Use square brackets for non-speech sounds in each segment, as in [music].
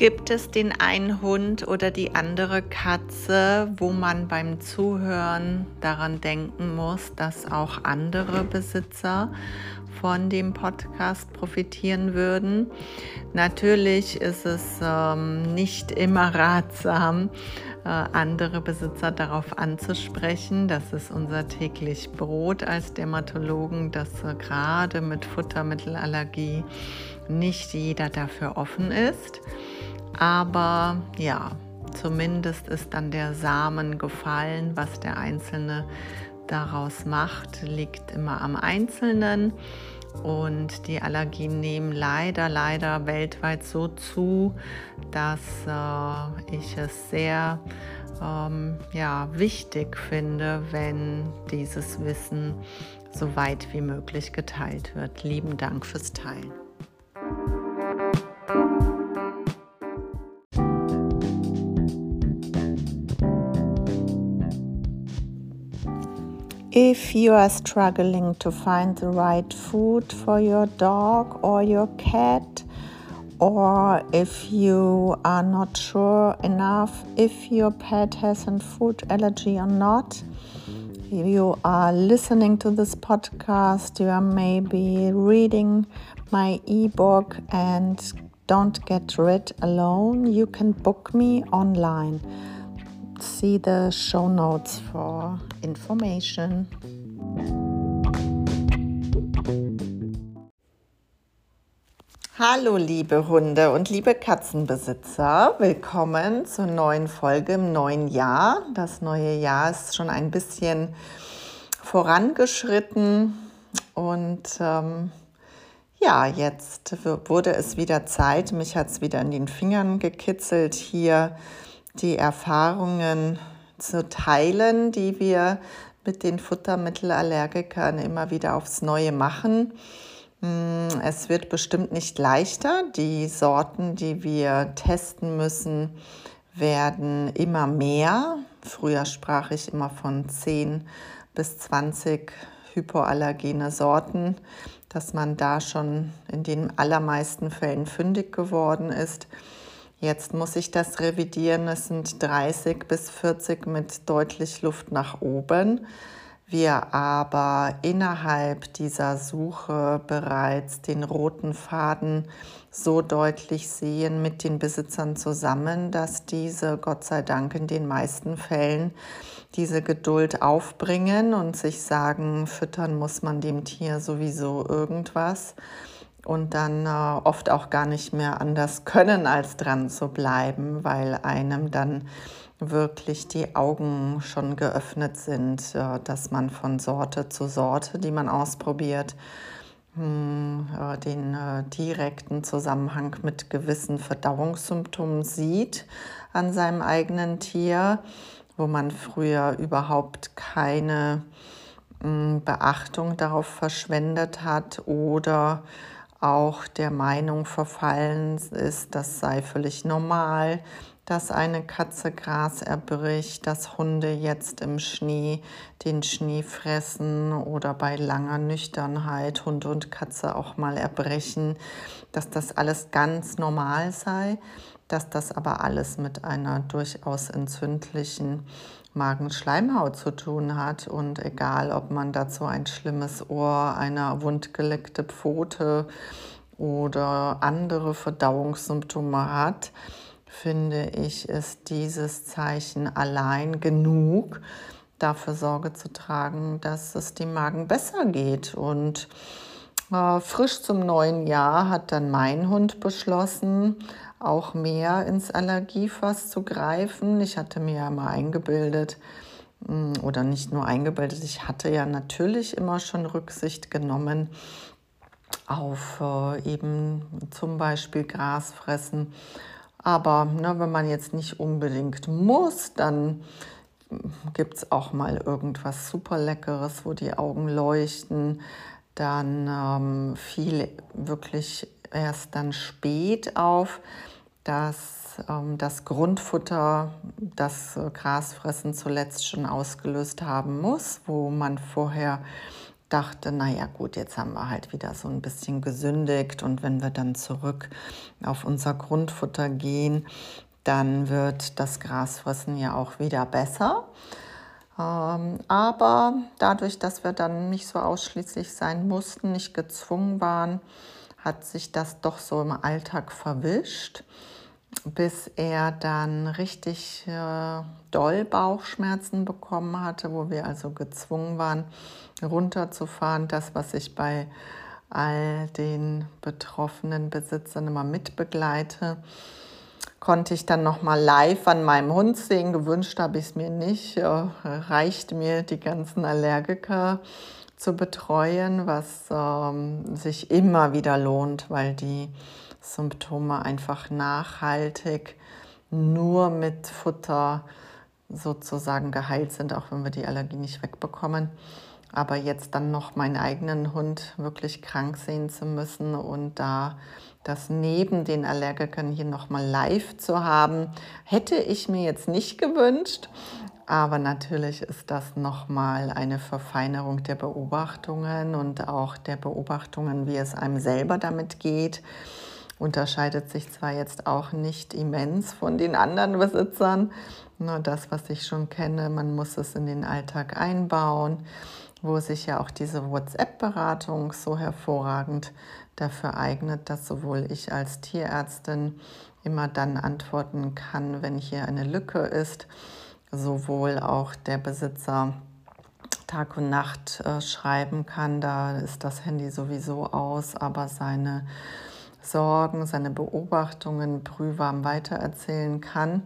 Gibt es den einen Hund oder die andere Katze, wo man beim Zuhören daran denken muss, dass auch andere Besitzer von dem Podcast profitieren würden? Natürlich ist es ähm, nicht immer ratsam, äh, andere Besitzer darauf anzusprechen. Das ist unser täglich Brot als Dermatologen, dass äh, gerade mit Futtermittelallergie nicht jeder dafür offen ist. Aber ja, zumindest ist dann der Samen gefallen. Was der Einzelne daraus macht, liegt immer am Einzelnen. Und die Allergien nehmen leider, leider weltweit so zu, dass äh, ich es sehr ähm, ja, wichtig finde, wenn dieses Wissen so weit wie möglich geteilt wird. Lieben Dank fürs Teilen. If you are struggling to find the right food for your dog or your cat, or if you are not sure enough if your pet has a food allergy or not, if you are listening to this podcast, you are maybe reading my ebook and don't get rid alone, you can book me online see the show notes for information. Hallo liebe Hunde und liebe Katzenbesitzer, willkommen zur neuen Folge im neuen Jahr. Das neue Jahr ist schon ein bisschen vorangeschritten und ähm, ja, jetzt wurde es wieder Zeit. Mich hat es wieder in den Fingern gekitzelt, hier die Erfahrungen zu teilen, die wir mit den Futtermittelallergikern immer wieder aufs Neue machen. Hm, es wird bestimmt nicht leichter. Die Sorten, die wir testen müssen, werden immer mehr. Früher sprach ich immer von 10 bis 20 hypoallergene Sorten, dass man da schon in den allermeisten Fällen fündig geworden ist. Jetzt muss ich das revidieren. Es sind 30 bis 40 mit deutlich Luft nach oben. Wir aber innerhalb dieser Suche bereits den roten Faden so deutlich sehen mit den Besitzern zusammen, dass diese Gott sei Dank in den meisten Fällen diese Geduld aufbringen und sich sagen, füttern muss man dem Tier sowieso irgendwas und dann äh, oft auch gar nicht mehr anders können, als dran zu bleiben, weil einem dann wirklich die Augen schon geöffnet sind, äh, dass man von Sorte zu Sorte, die man ausprobiert, hm, äh, den äh, direkten Zusammenhang mit gewissen Verdauungssymptomen sieht an seinem eigenen Tier, wo man früher überhaupt keine hm, Beachtung darauf verschwendet hat oder auch der Meinung verfallen ist, das sei völlig normal, dass eine Katze Gras erbricht, dass Hunde jetzt im Schnee den Schnee fressen oder bei langer Nüchternheit Hund und Katze auch mal erbrechen, dass das alles ganz normal sei, dass das aber alles mit einer durchaus entzündlichen Magenschleimhaut zu tun hat. Und egal, ob man dazu ein schlimmes Ohr, eine wundgeleckte Pfote oder andere Verdauungssymptome hat, finde ich, ist dieses Zeichen allein genug, dafür Sorge zu tragen, dass es dem Magen besser geht. Und äh, frisch zum neuen Jahr hat dann mein Hund beschlossen, auch mehr ins Allergiefass zu greifen. Ich hatte mir ja mal eingebildet, hm, oder nicht nur eingebildet, ich hatte ja natürlich immer schon Rücksicht genommen auf äh, eben zum Beispiel Gras fressen. Aber ne, wenn man jetzt nicht unbedingt muss, dann gibt es auch mal irgendwas super Leckeres, wo die Augen leuchten. Dann ähm, fiel wirklich erst dann spät auf, dass ähm, das Grundfutter das Grasfressen zuletzt schon ausgelöst haben muss, wo man vorher dachte, naja gut, jetzt haben wir halt wieder so ein bisschen gesündigt und wenn wir dann zurück auf unser Grundfutter gehen, dann wird das Grasfressen ja auch wieder besser. Ähm, aber dadurch, dass wir dann nicht so ausschließlich sein mussten, nicht gezwungen waren, hat sich das doch so im Alltag verwischt, bis er dann richtig äh, doll Bauchschmerzen bekommen hatte, wo wir also gezwungen waren, runterzufahren. Das, was ich bei all den betroffenen Besitzern immer mitbegleite, konnte ich dann noch mal live an meinem Hund sehen. Gewünscht habe ich es mir nicht. Äh, reicht mir die ganzen Allergiker zu betreuen, was ähm, sich immer wieder lohnt, weil die Symptome einfach nachhaltig nur mit Futter sozusagen geheilt sind, auch wenn wir die Allergie nicht wegbekommen. Aber jetzt dann noch meinen eigenen Hund wirklich krank sehen zu müssen und da das neben den Allergikern hier nochmal live zu haben, hätte ich mir jetzt nicht gewünscht. Aber natürlich ist das nochmal eine Verfeinerung der Beobachtungen und auch der Beobachtungen, wie es einem selber damit geht. Unterscheidet sich zwar jetzt auch nicht immens von den anderen Besitzern, nur das, was ich schon kenne, man muss es in den Alltag einbauen, wo sich ja auch diese WhatsApp-Beratung so hervorragend dafür eignet, dass sowohl ich als Tierärztin immer dann antworten kann, wenn hier eine Lücke ist, sowohl auch der Besitzer Tag und Nacht äh, schreiben kann. Da ist das Handy sowieso aus, aber seine Sorgen, seine Beobachtungen brühwarm weitererzählen kann.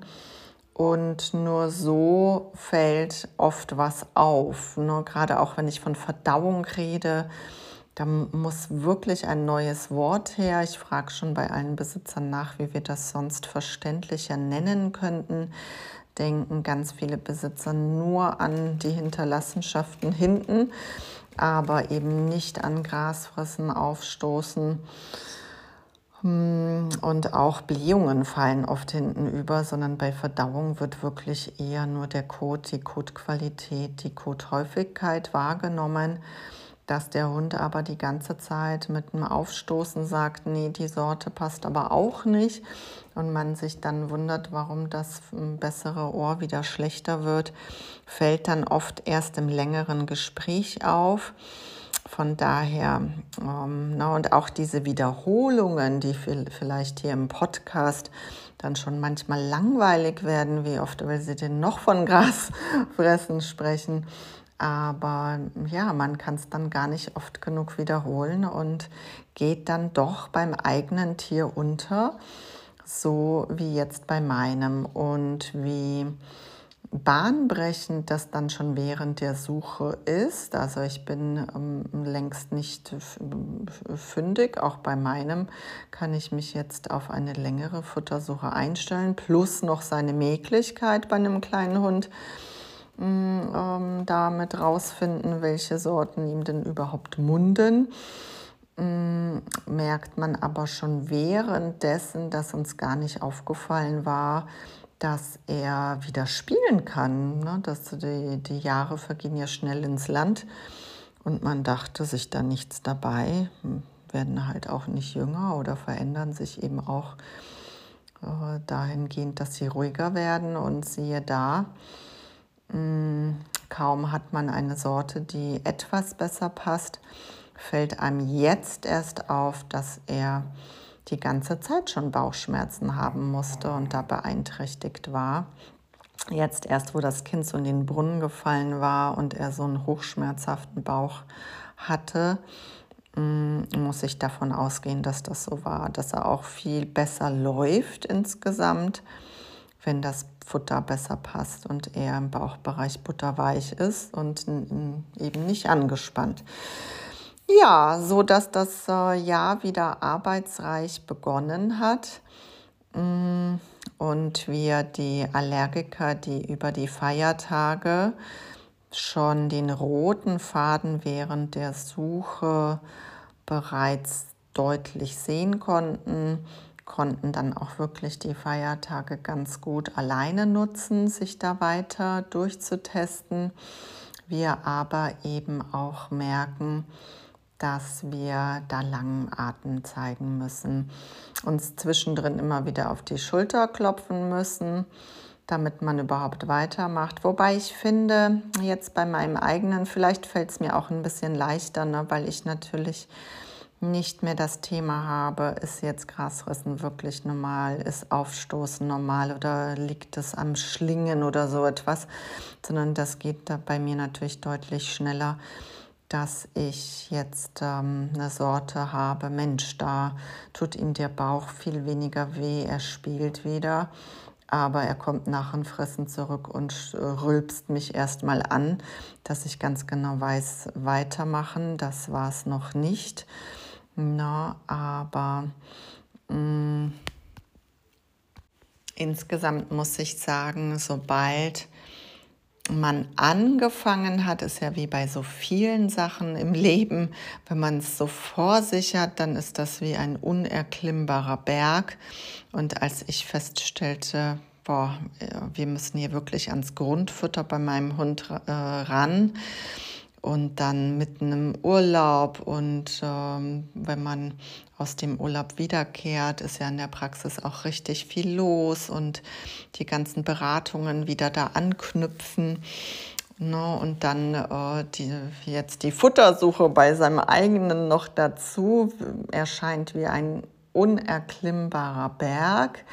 Und nur so fällt oft was auf. Ne? Gerade auch wenn ich von Verdauung rede, da muss wirklich ein neues Wort her. Ich frage schon bei allen Besitzern nach, wie wir das sonst verständlicher nennen könnten. Denken ganz viele Besitzer nur an die Hinterlassenschaften hinten, aber eben nicht an Grasfressen, Aufstoßen. Hm, und auch Blähungen fallen oft hinten über, sondern bei Verdauung wird wirklich eher nur der Kot, die Kotqualität, die Kothäufigkeit wahrgenommen dass der Hund aber die ganze Zeit mit einem Aufstoßen sagt, nee, die Sorte passt aber auch nicht und man sich dann wundert, warum das bessere Ohr wieder schlechter wird, fällt dann oft erst im längeren Gespräch auf. Von daher, ähm, na, und auch diese Wiederholungen, die vielleicht hier im Podcast dann schon manchmal langweilig werden, wie oft will sie denn noch von Grasfressen sprechen, aber ja, man kann es dann gar nicht oft genug wiederholen und geht dann doch beim eigenen Tier unter, so wie jetzt bei meinem. Und wie bahnbrechend das dann schon während der Suche ist. Also ich bin ähm, längst nicht fündig. Auch bei meinem kann ich mich jetzt auf eine längere Futtersuche einstellen, plus noch seine Mäglichkeit bei einem kleinen Hund Mm, ähm, damit rausfinden, welche Sorten ihm denn überhaupt munden. Ähm, merkt man aber schon währenddessen, dass uns gar nicht aufgefallen war, dass er wieder spielen kann. Ne? Dass die, die Jahre vergehen ja schnell ins Land und man dachte sich da nichts dabei, hm, werden halt auch nicht jünger oder verändern sich eben auch äh, dahingehend, dass sie ruhiger werden und siehe da, Mm, kaum hat man eine Sorte, die etwas besser passt, fällt einem jetzt erst auf, dass er die ganze Zeit schon Bauchschmerzen haben musste und da beeinträchtigt war. Jetzt erst, wo das Kind so in den Brunnen gefallen war und er so einen hochschmerzhaften Bauch hatte, mm, muss ich davon ausgehen, dass das so war, dass er auch viel besser läuft insgesamt wenn das Futter besser passt und er im Bauchbereich butterweich ist und eben nicht angespannt. Ja, so dass das äh, Jahr wieder arbeitsreich begonnen hat mm, und wir die Allergiker, die über die Feiertage schon den roten Faden während der Suche bereits deutlich sehen konnten, konnten dann auch wirklich die Feiertage ganz gut alleine nutzen, sich da weiter durchzutesten. wir aber eben auch merken, dass wir da langen Atem zeigen müssen, uns zwischendrin immer wieder auf die Schulter klopfen müssen, damit man überhaupt weitermacht. Wobei ich finde, jetzt bei meinem eigenen, vielleicht fällt es mir auch ein bisschen leichter, ne, weil ich natürlich nicht mehr das Thema habe, ist jetzt Grasfressen wirklich normal, ist Aufstoßen normal oder liegt es am Schlingen oder so etwas, sondern das geht da bei mir natürlich deutlich schneller, dass ich jetzt ähm, eine Sorte habe, Mensch, da tut ihm der Bauch viel weniger weh, er spielt wieder, aber er kommt nach dem Fressen zurück und rülpst mich erstmal an, dass ich ganz genau weiß, weitermachen, das war es noch nicht. Na, aber mh, mm, insgesamt muss ich sagen, sobald man angefangen hat, ist ja wie bei so vielen Sachen im Leben, wenn man es so vor sich hat, dann ist das wie ein unerklimmbarer Berg. Und als ich feststellte, boah, wir müssen hier wirklich ans Grundfutter bei meinem Hund äh, ran, und dann mitten im Urlaub und ähm, wenn man aus dem Urlaub wiederkehrt, ist ja in der Praxis auch richtig viel los und die ganzen Beratungen wieder da anknüpfen. Ne, und dann äh, die, jetzt die Futtersuche bei seinem eigenen noch dazu erscheint wie ein unerklimmbarer Berg.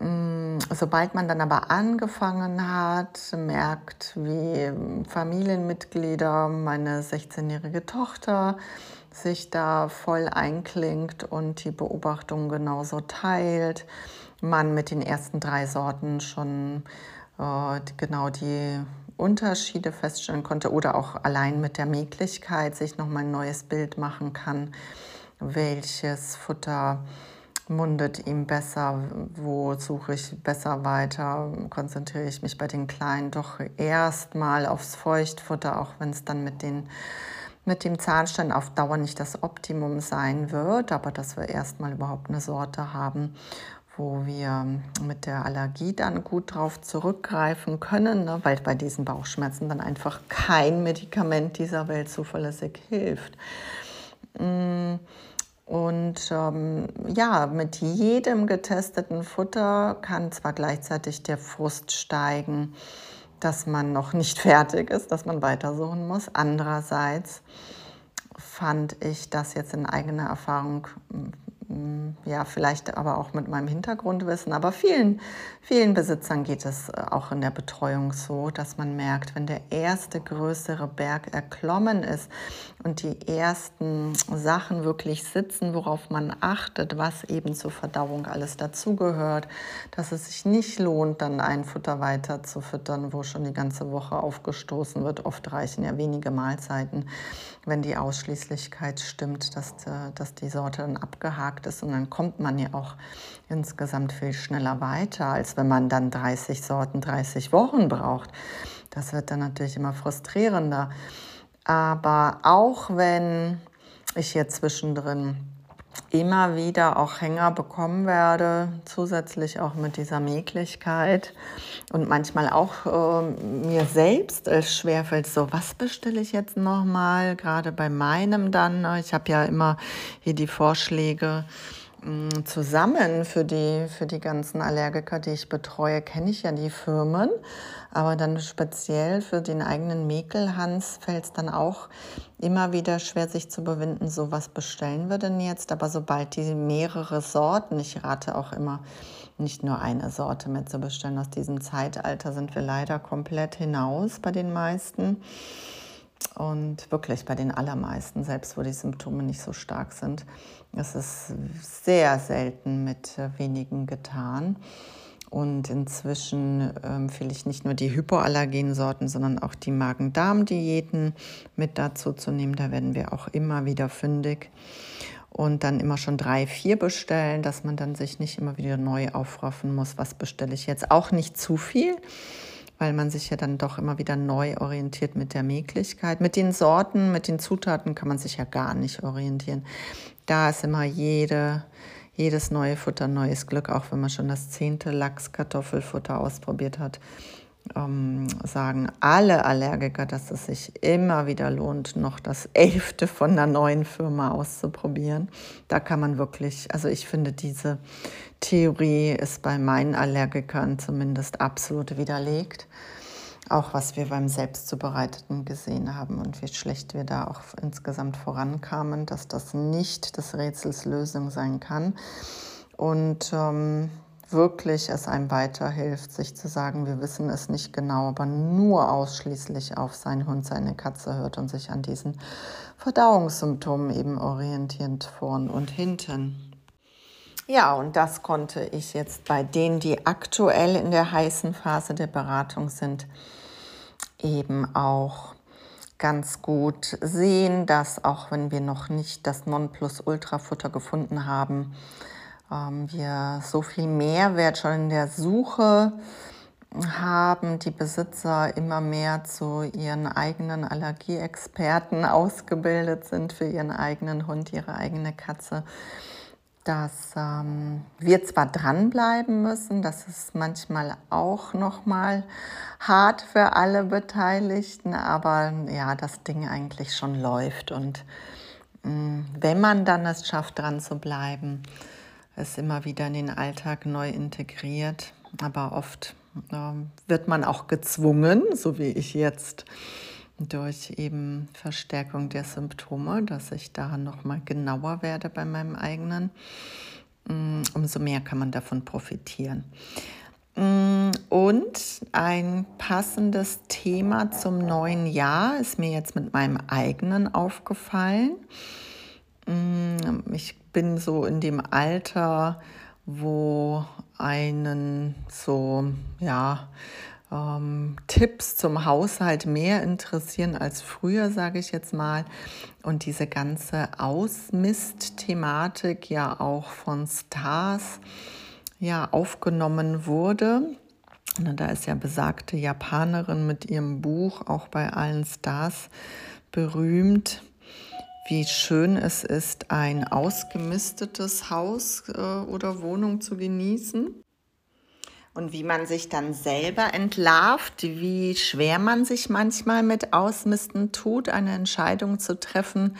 Mm, sobald man dann aber angefangen hat, merkt, wie Familienmitglieder, meine 16-jährige Tochter, sich da voll einklingt und die Beobachtung genauso teilt, man mit den ersten drei Sorten schon äh, genau die Unterschiede feststellen konnte oder auch allein mit der Möglichkeit sich nochmal ein neues Bild machen kann, welches Futter mundet ihm besser, wo suche ich besser weiter, konzentriere ich mich bei den Kleinen doch erstmal aufs Feuchtfutter, auch wenn es dann mit, den, mit dem Zahnstein auf Dauer nicht das Optimum sein wird, aber dass wir erstmal überhaupt eine Sorte haben, wo wir mit der Allergie dann gut drauf zurückgreifen können, ne, weil bei diesen Bauchschmerzen dann einfach kein Medikament dieser Welt zuverlässig hilft. Mmh und ähm, ja, mit jedem getesteten Futter kann zwar gleichzeitig der Frust steigen, dass man noch nicht [laughs] fertig ist, dass man weitersuchen muss. Andererseits fand ich das jetzt in eigener Erfahrung ja, vielleicht aber auch mit meinem Hintergrundwissen, aber vielen, vielen Besitzern geht es äh, auch in der Betreuung so, dass man merkt, wenn der erste größere Berg erklommen ist und die ersten Sachen wirklich sitzen, worauf man achtet, was eben zur Verdauung alles dazugehört, dass es sich nicht lohnt, dann ein Futter weiter zu füttern, wo schon die ganze Woche aufgestoßen wird. Oft reichen ja wenige Mahlzeiten, wenn die Ausschließlichkeit stimmt, dass, äh, dass die Sorte dann abgehakt ist. Und dann kommt man ja auch insgesamt viel schneller weiter, als wenn man dann 30 Sorten, 30 Wochen braucht. Das wird dann natürlich immer frustrierender. Aber auch wenn ich hier zwischendrin immer wieder auch Hänger bekommen werde, zusätzlich auch mit dieser Möglichkeit und manchmal auch äh, mir selbst es schwerfällt, so was bestelle ich jetzt nochmal, gerade bei meinem dann. Ne? Ich habe ja immer hier die Vorschläge zusammen für die, für die ganzen Allergiker, die ich betreue, kenne ich ja die Firmen. Aber dann speziell für den eigenen Mäkelhans fällt es dann auch immer wieder schwer, sich zu bewinden, so was bestellen wir denn jetzt. Aber sobald die mehrere Sorten, ich rate auch immer, nicht nur eine Sorte mehr zu bestellen. Aus diesem Zeitalter sind wir leider komplett hinaus bei den meisten. Und wirklich bei den allermeisten, selbst wo die Symptome nicht so stark sind, ist es sehr selten mit wenigen getan. Und inzwischen empfehle ich nicht nur die Hypoallergensorten, sondern auch die Magen-Darm-Diäten mit dazu zu nehmen. Da werden wir auch immer wieder fündig. Und dann immer schon drei, vier bestellen, dass man dann sich nicht immer wieder neu aufraffen muss. Was bestelle ich jetzt? Auch nicht zu viel weil man sich ja dann doch immer wieder neu orientiert mit der Möglichkeit. Mit den Sorten, mit den Zutaten kann man sich ja gar nicht orientieren. Da ist immer jede, jedes neue Futter neues Glück, auch wenn man schon das zehnte Lachs-Kartoffelfutter ausprobiert hat. Ähm, sagen alle Allergiker, dass es sich immer wieder lohnt, noch das elfte von einer neuen Firma auszuprobieren. Da kann man wirklich, also ich finde, diese Theorie ist bei meinen Allergikern zumindest absolut widerlegt. Auch was wir beim Selbstzubereiteten gesehen haben und wie schlecht wir da auch insgesamt vorankamen, dass das nicht des Rätsels Lösung sein kann. Und ähm, wirklich es einem weiterhilft, sich zu sagen, wir wissen es nicht genau, aber nur ausschließlich auf seinen Hund, seine Katze hört und sich an diesen Verdauungssymptomen eben orientierend vorn und hinten. Ja, und das konnte ich jetzt bei denen, die aktuell in der heißen Phase der Beratung sind, eben auch ganz gut sehen, dass auch wenn wir noch nicht das Nonplusultra-Futter gefunden haben, ähm, wir so viel Mehrwert schon in der Suche haben, die Besitzer immer mehr zu ihren eigenen Allergieexperten [laughs] ausgebildet sind für ihren eigenen Hund, ihre eigene Katze. Dass ähm, wir zwar dranbleiben müssen, das ist manchmal auch nochmal hart für alle Beteiligten, aber ja, das Ding eigentlich schon läuft. Und mm, wenn man dann es schafft, dran zu bleiben, es immer wieder in den Alltag neu integriert, aber oft äh, wird man auch gezwungen, so wie ich jetzt, durch eben Verstärkung der Symptome, dass ich da noch mal genauer werde bei meinem eigenen, mm, umso mehr kann man davon profitieren. Mm, und ein passendes Thema zum neuen Jahr ist mir jetzt mit meinem eigenen aufgefallen. Mm, ich bin so in dem Alter, wo einen so, ja, ähm, Tipps zum Haushalt mehr interessieren als früher, sage ich jetzt mal. Und diese ganze Ausmist-Thematik ja auch von Stars ja aufgenommen wurde. Und da ist ja besagte Japanerin mit ihrem Buch auch bei allen Stars berühmt, wie schön es ist, ein ausgemistetes Haus äh, oder Wohnung zu genießen und wie man sich dann selber entlarvt, wie schwer man sich manchmal mit Ausmisten tut, eine Entscheidung zu treffen.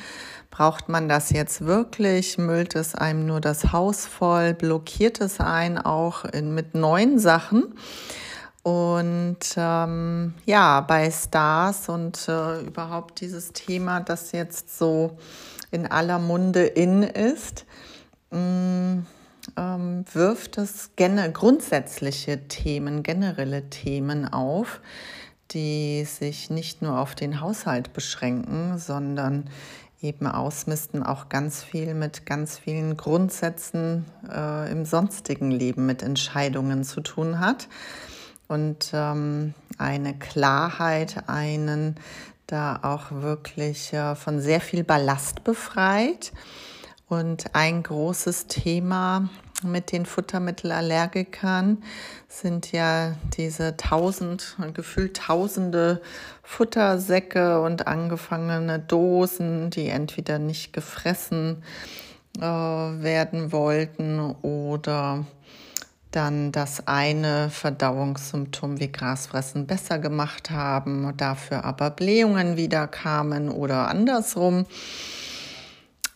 Braucht man das jetzt wirklich? Müllt es einem nur das Haus voll? Blockiert es einen auch in, mit neuen Sachen? Und ähm, ja, bei Stars und äh, überhaupt dieses Thema, das jetzt so in aller Munde in ist, mh, mm, ähm, wirft es grundsätzliche Themen, generelle Themen auf, die sich nicht nur auf den Haushalt beschränken, sondern eben ausmisten auch ganz viel mit ganz vielen Grundsätzen äh, im sonstigen Leben, mit Entscheidungen zu tun hat. Und ähm, eine Klarheit, einen da auch wirklich äh, von sehr viel Ballast befreit. Und ein großes Thema mit den Futtermittelallergikern sind ja diese tausend, gefühlt tausende Futtersäcke und angefangene Dosen, die entweder nicht gefressen äh, werden wollten oder dann das eine Verdauungssymptom wie Grasfressen besser gemacht haben, dafür aber Blähungen wieder kamen oder andersrum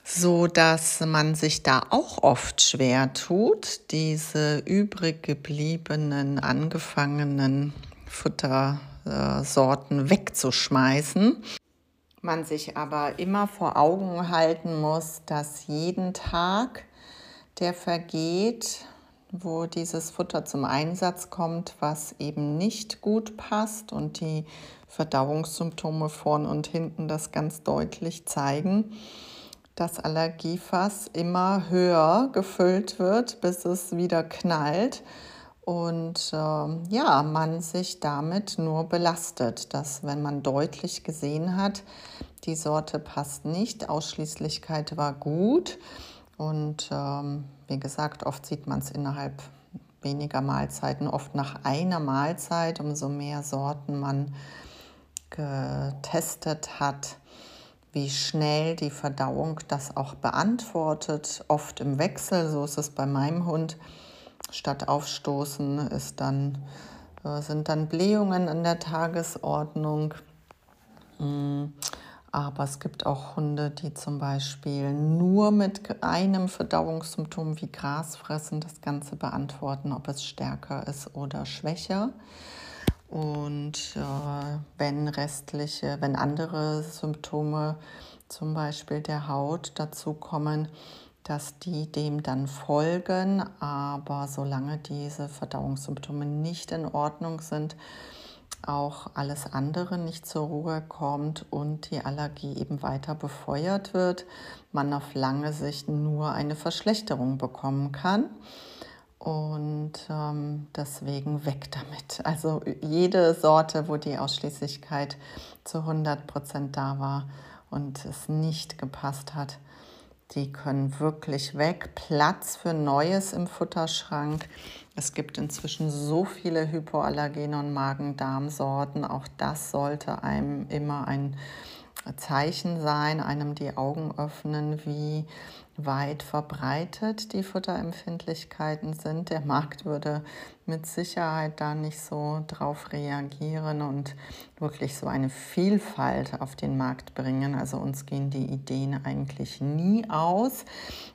so dass man sich da auch oft schwer tut, diese übrig gebliebenen, angefangenen Futtersorten wegzuschmeißen. Man sich aber immer vor Augen halten muss, dass jeden Tag, der vergeht, wo dieses Futter zum Einsatz kommt, was eben nicht gut passt und die Verdauungssymptome vorn und hinten das ganz deutlich zeigen, das Allergiefass immer höher gefüllt wird, bis es wieder knallt und äh, ja, man sich damit nur belastet, dass wenn man deutlich gesehen hat, die Sorte passt nicht, Ausschließlichkeit war gut und ähm, wie gesagt, oft sieht man es innerhalb weniger Mahlzeiten, oft nach einer Mahlzeit, umso mehr Sorten man getestet hat wie schnell die Verdauung das auch beantwortet, oft im Wechsel, so ist es bei meinem Hund. Statt aufstoßen ist dann äh, sind dann Blähungen an der Tagesordnung. Aber es gibt auch Hunde, die zum Beispiel nur mit einem Verdauungssymptom wie Grasfressen das Ganze beantworten, ob es stärker ist oder schwächer. Und äh, wenn restliche, wenn andere Symptome, zum Beispiel der Haut, dazu kommen, dass die dem dann folgen. Aber solange diese Verdauungssymptome nicht in Ordnung sind, auch alles andere nicht zur Ruhe kommt und die Allergie eben weiter befeuert wird, man auf lange Sicht nur eine Verschlechterung bekommen kann. Und ähm, deswegen weg damit. [laughs] Also jede Sorte, wo die Ausschließlichkeit zu 100 Prozent da war und es nicht gepasst hat, die können wirklich weg. Platz für Neues im Futterschrank. Es gibt inzwischen so viele Hypoallergene und Magen-Darm-Sorten. Auch das sollte einem immer ein Zeichen sein, einem die Augen öffnen, wie weit verbreitet die Futterempfindlichkeiten sind. Der Markt würde mit Sicherheit da nicht so drauf reagieren und wirklich so eine Vielfalt auf den Markt bringen. Also uns gehen die Ideen eigentlich nie aus.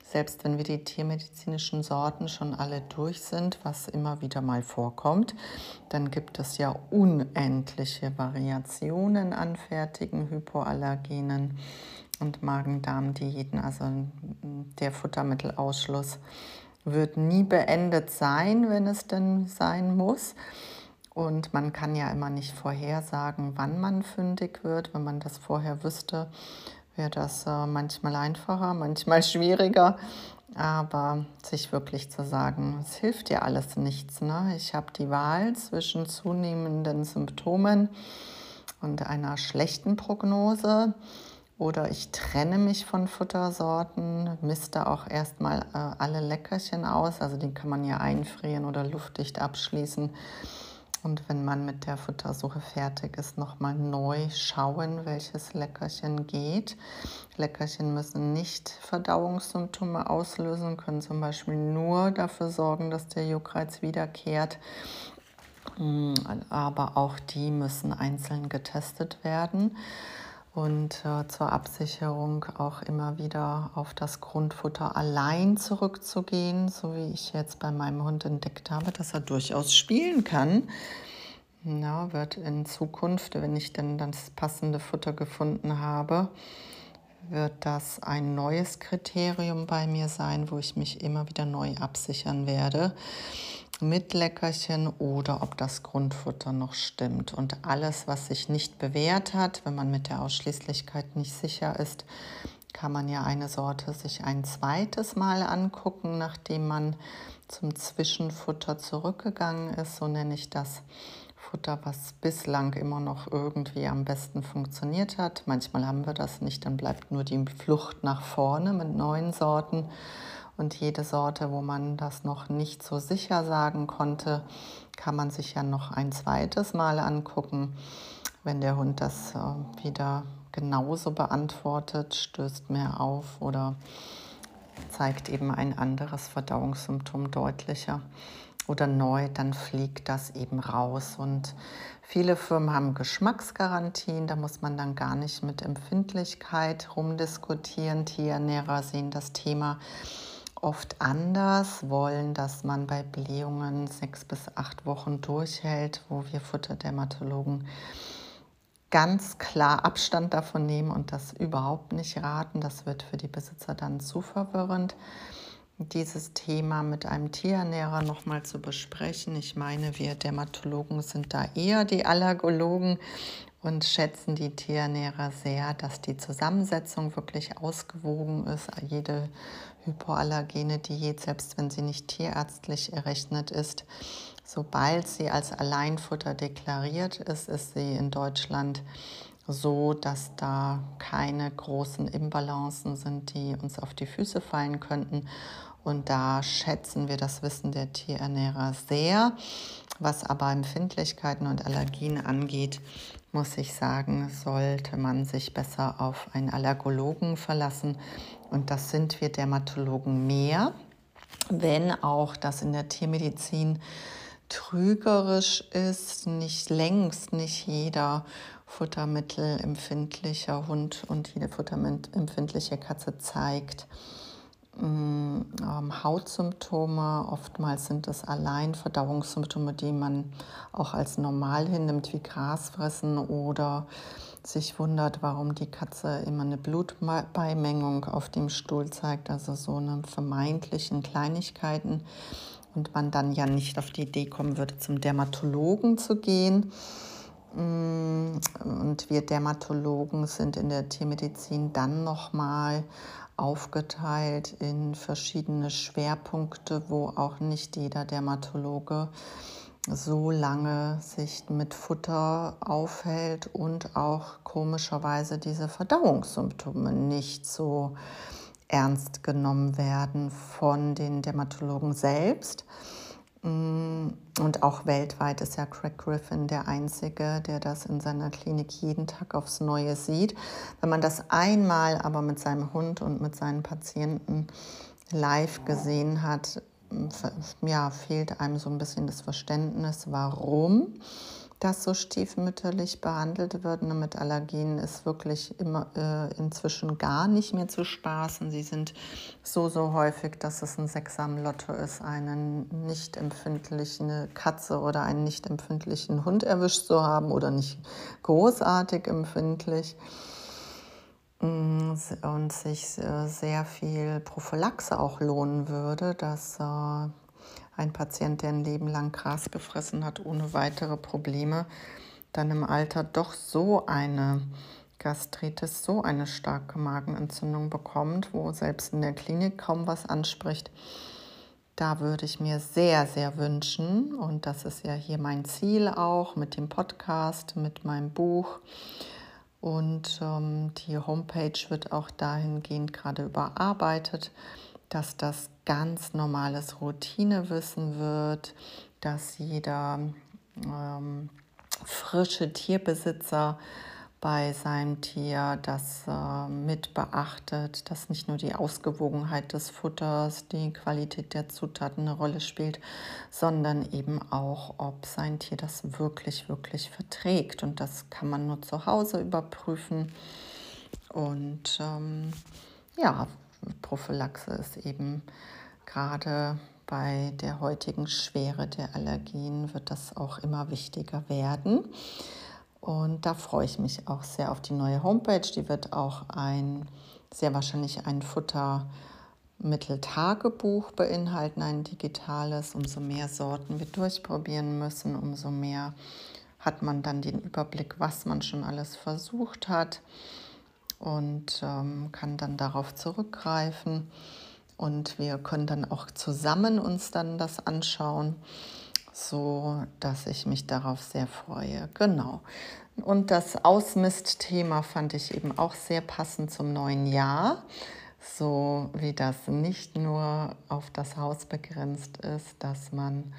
Selbst wenn wir die tiermedizinischen Sorten schon alle durch sind, was immer wieder mal vorkommt, dann gibt es ja unendliche Variationen an fertigen Hypoallergenen und Magen-Darm-Diäten, also der Futtermittelausschluss wird nie beendet sein, wenn es denn sein muss. Und man kann ja immer nicht vorhersagen, wann man fündig wird. Wenn man das vorher wüsste, wäre das äh, manchmal einfacher, manchmal [laughs] schwieriger. Aber sich wirklich zu sagen, es hilft ja alles nichts. Ne? Ich habe die Wahl zwischen zunehmenden Symptomen und einer schlechten Prognose oder ich trenne mich von Futtersorten, misste auch erstmal äh, alle Leckerchen aus. Also die kann man ja einfrieren oder luftdicht abschließen. Und wenn man mit der Futtersuche fertig ist, nochmal neu schauen, welches Leckerchen geht. Leckerchen müssen nicht Verdauungssymptome auslösen, können zum Beispiel nur dafür sorgen, dass der Juckreiz wiederkehrt. Mm, aber auch die müssen einzeln getestet werden und äh, zur Absicherung auch immer wieder auf das Grundfutter allein zurückzugehen, so wie ich jetzt bei meinem Hund entdeckt habe, dass er durchaus spielen kann. Ja, wird in Zukunft, wenn ich denn das passende Futter gefunden habe, wird das ein neues Kriterium bei mir sein, wo ich mich immer wieder neu absichern werde mit Leckerchen oder ob das Grundfutter noch stimmt. Und alles, was sich nicht bewährt hat, wenn man mit der Ausschließlichkeit nicht sicher ist, kann man ja eine Sorte sich ein zweites Mal angucken, nachdem man zum Zwischenfutter zurückgegangen ist. So nenne ich das Futter, was bislang immer noch irgendwie am besten funktioniert hat. Manchmal haben wir das nicht, dann bleibt nur die Flucht nach vorne mit neuen Sorten. Und jede Sorte, wo man das noch nicht so sicher sagen konnte, kann man sich ja noch ein zweites Mal angucken. Wenn der Hund das äh, wieder genauso beantwortet, stößt mehr auf oder zeigt eben ein anderes Verdauungssymptom deutlicher oder neu, dann fliegt das eben raus. Und viele Firmen haben Geschmacksgarantien, da muss man dann gar nicht mit Empfindlichkeit rumdiskutieren. Tierernährer sehen das Thema oft anders, wollen, dass man bei Blähungen sechs bis acht Wochen durchhält, wo wir Futterdermatologen ganz klar Abstand davon nehmen und das überhaupt nicht raten. Das wird für die Besitzer dann zu verwirrend. Dieses Thema mit einem Tierernährer nochmal zu besprechen. Ich meine, wir Dermatologen sind da eher die Allergologen und schätzen die Tierernährer sehr, dass die Zusammensetzung wirklich ausgewogen ist. Jede hypoallergene Diät, selbst wenn sie nicht tierärztlich errechnet ist, sobald sie als Alleinfutter deklariert ist, ist sie in Deutschland so, dass da keine großen Imbalancen sind, die uns auf die Füße fallen könnten. Und da schätzen wir das Wissen der Tierernährer sehr. Was aber Empfindlichkeiten und Allergien angeht, muss ich sagen, sollte man sich besser auf einen Allergologen verlassen. Und das sind wir Dermatologen mehr, wenn auch das in der Tiermedizin trügerisch ist. Nicht längst nicht jeder futtermittelempfindliche Hund und jede futtermittelempfindliche Katze zeigt Hautsymptome. Oftmals sind es allein Verdauungssymptome, die man auch als normal hinnimmt, wie Grasfressen oder sich wundert, warum die Katze immer eine Blutbeimengung auf dem Stuhl zeigt, also so eine vermeintlichen Kleinigkeiten und man dann ja nicht auf die Idee kommen würde, zum Dermatologen zu gehen. Mm, und wir Dermatologen sind in der Tiermedizin dann nochmal aufgeteilt in verschiedene Schwerpunkte, wo auch nicht jeder Dermatologe so lange sich mit Futter aufhält und auch komischerweise diese Verdauungssymptome nicht so ernst genommen werden von den Dermatologen selbst. Mm, und auch weltweit ist ja Craig Griffin der Einzige, der das in seiner Klinik jeden Tag aufs Neue sieht. Wenn man das einmal aber mit seinem Hund und mit seinen Patienten live gesehen hat, ja, fehlt einem so ein bisschen das Verständnis, warum das so stiefmütterlich behandelt wird. Ne, mit Allergien ist wirklich immer äh, inzwischen gar nicht mehr zu spaßen. Sie sind so, so häufig, dass es ein Sechsam-Lotto ist, einen nicht empfindlichen Katze oder einen nicht empfindlichen Hund erwischt zu haben oder nicht großartig empfindlich mm, und sich äh, sehr viel Prophylaxe auch lohnen würde, dass äh, ein Patient, der ein Leben lang Gras gefressen hat, ohne weitere Probleme, dann im Alter doch so eine Gastritis, so eine starke Magenentzündung bekommt, wo selbst in der Klinik kaum was anspricht. Da würde ich mir sehr, sehr wünschen, und das ist ja hier mein Ziel auch mit dem Podcast, mit meinem Buch. Und ähm, die Homepage wird auch dahingehend gerade überarbeitet, dass das ganz normales Routinewissen wird, dass jeder ähm, frische Tierbesitzer bei seinem Tier das äh, mit beachtet, dass nicht nur die Ausgewogenheit des Futters, die Qualität der Zutaten eine Rolle spielt, sondern eben auch, ob sein Tier das wirklich, wirklich verträgt. Und das kann man nur zu Hause überprüfen. Und ähm, ja, Prophylaxe ist eben gerade bei der heutigen Schwere der Allergien wird das auch immer wichtiger werden. Und da freue ich mich auch sehr auf die neue Homepage. Die wird auch ein, sehr wahrscheinlich ein Futtermitteltagebuch beinhalten, ein digitales. Umso mehr Sorten wir durchprobieren müssen, umso mehr hat man dann den Überblick, was man schon alles versucht hat und ähm, kann dann darauf zurückgreifen. Und wir können dann auch zusammen uns dann das anschauen, so dass ich mich darauf sehr freue. Genau. Und das Ausmist-Thema fand ich eben auch sehr passend zum neuen Jahr, so wie das nicht nur auf das Haus begrenzt ist, dass man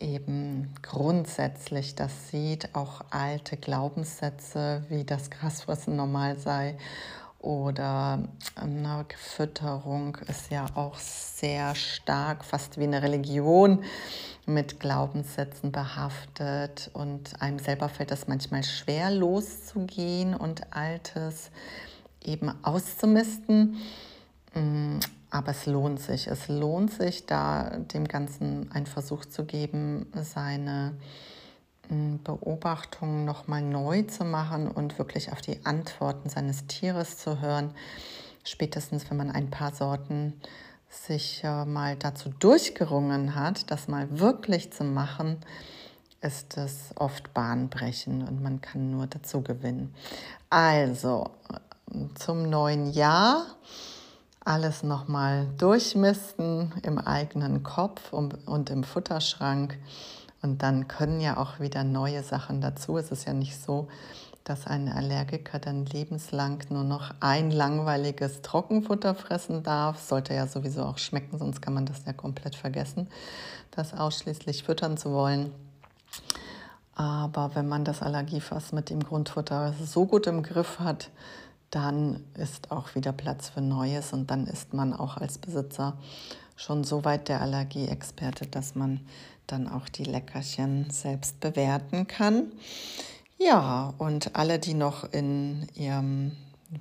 eben grundsätzlich das sieht, auch alte Glaubenssätze, wie das Grasfressen normal sei oder eine Fütterung ist ja auch sehr stark, fast wie eine Religion mit Glaubenssätzen behaftet und einem selber fällt es manchmal schwer loszugehen und Altes eben auszumisten. Mm, aber es lohnt sich. Es lohnt sich, da dem Ganzen einen Versuch zu geben, seine Beobachtungen nochmal neu zu machen und wirklich auf die Antworten seines Tieres zu hören. Spätestens, wenn man ein paar Sorten sich äh, mal dazu durchgerungen hat, das mal wirklich zu machen, ist es oft bahnbrechend und man kann nur dazu gewinnen. Also zum neuen Jahr alles nochmal durchmisten im eigenen Kopf und im Futterschrank. Und dann können ja auch wieder neue Sachen dazu. Es ist ja nicht so, dass ein Allergiker dann lebenslang nur noch ein langweiliges Trockenfutter fressen darf. Sollte ja sowieso auch schmecken, sonst kann man das ja komplett vergessen, das ausschließlich füttern zu wollen. Aber wenn man das Allergiefass mit dem Grundfutter so gut im Griff hat, dann ist auch wieder Platz für Neues und dann ist man auch als Besitzer schon so weit der Allergieexperte, dass man dann auch die Leckerchen selbst bewerten kann. Ja, und alle, die noch in ihrem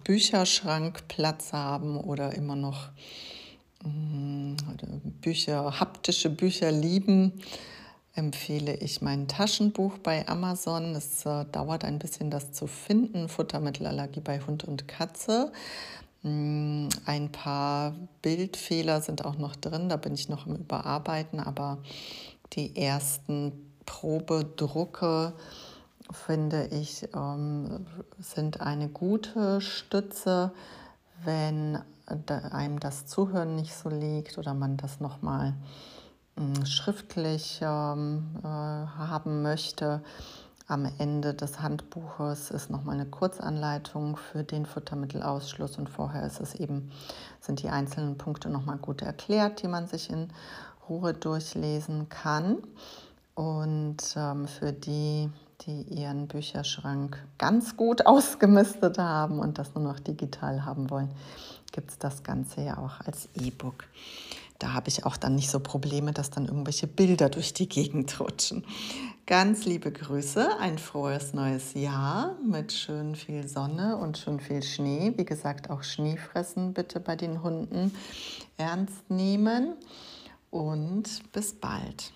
Bücherschrank Platz haben oder immer noch mm, Bücher, haptische Bücher lieben, empfehle ich mein Taschenbuch bei Amazon. Es äh, dauert ein bisschen, das zu finden. Futtermittelallergie bei Hund und Katze. Mm, ein paar Bildfehler sind auch noch drin, da bin ich noch im Überarbeiten, aber die ersten Probedrucke finde ich ähm, sind eine gute Stütze, wenn einem das Zuhören nicht so liegt oder man das nochmal mm, schriftlich ähm, äh, haben möchte. Am Ende des Handbuches ist nochmal eine Kurzanleitung für den Futtermittelausschluss und vorher ist es eben, sind die einzelnen Punkte nochmal gut erklärt, die man sich in Ruhe durchlesen kann. Und ähm, für die, die ihren Bücherschrank ganz gut [laughs] ausgemistet haben und das nur noch digital haben wollen, gibt es das Ganze ja auch als E-Book. Da habe ich auch dann nicht so Probleme, dass dann irgendwelche Bilder durch die Gegend rutschen. Ganz liebe Grüße, ein frohes neues Jahr mit schön viel Sonne und schön viel Schnee. Wie gesagt, auch Schneefressen bitte bei den Hunden ernst nehmen und bis bald.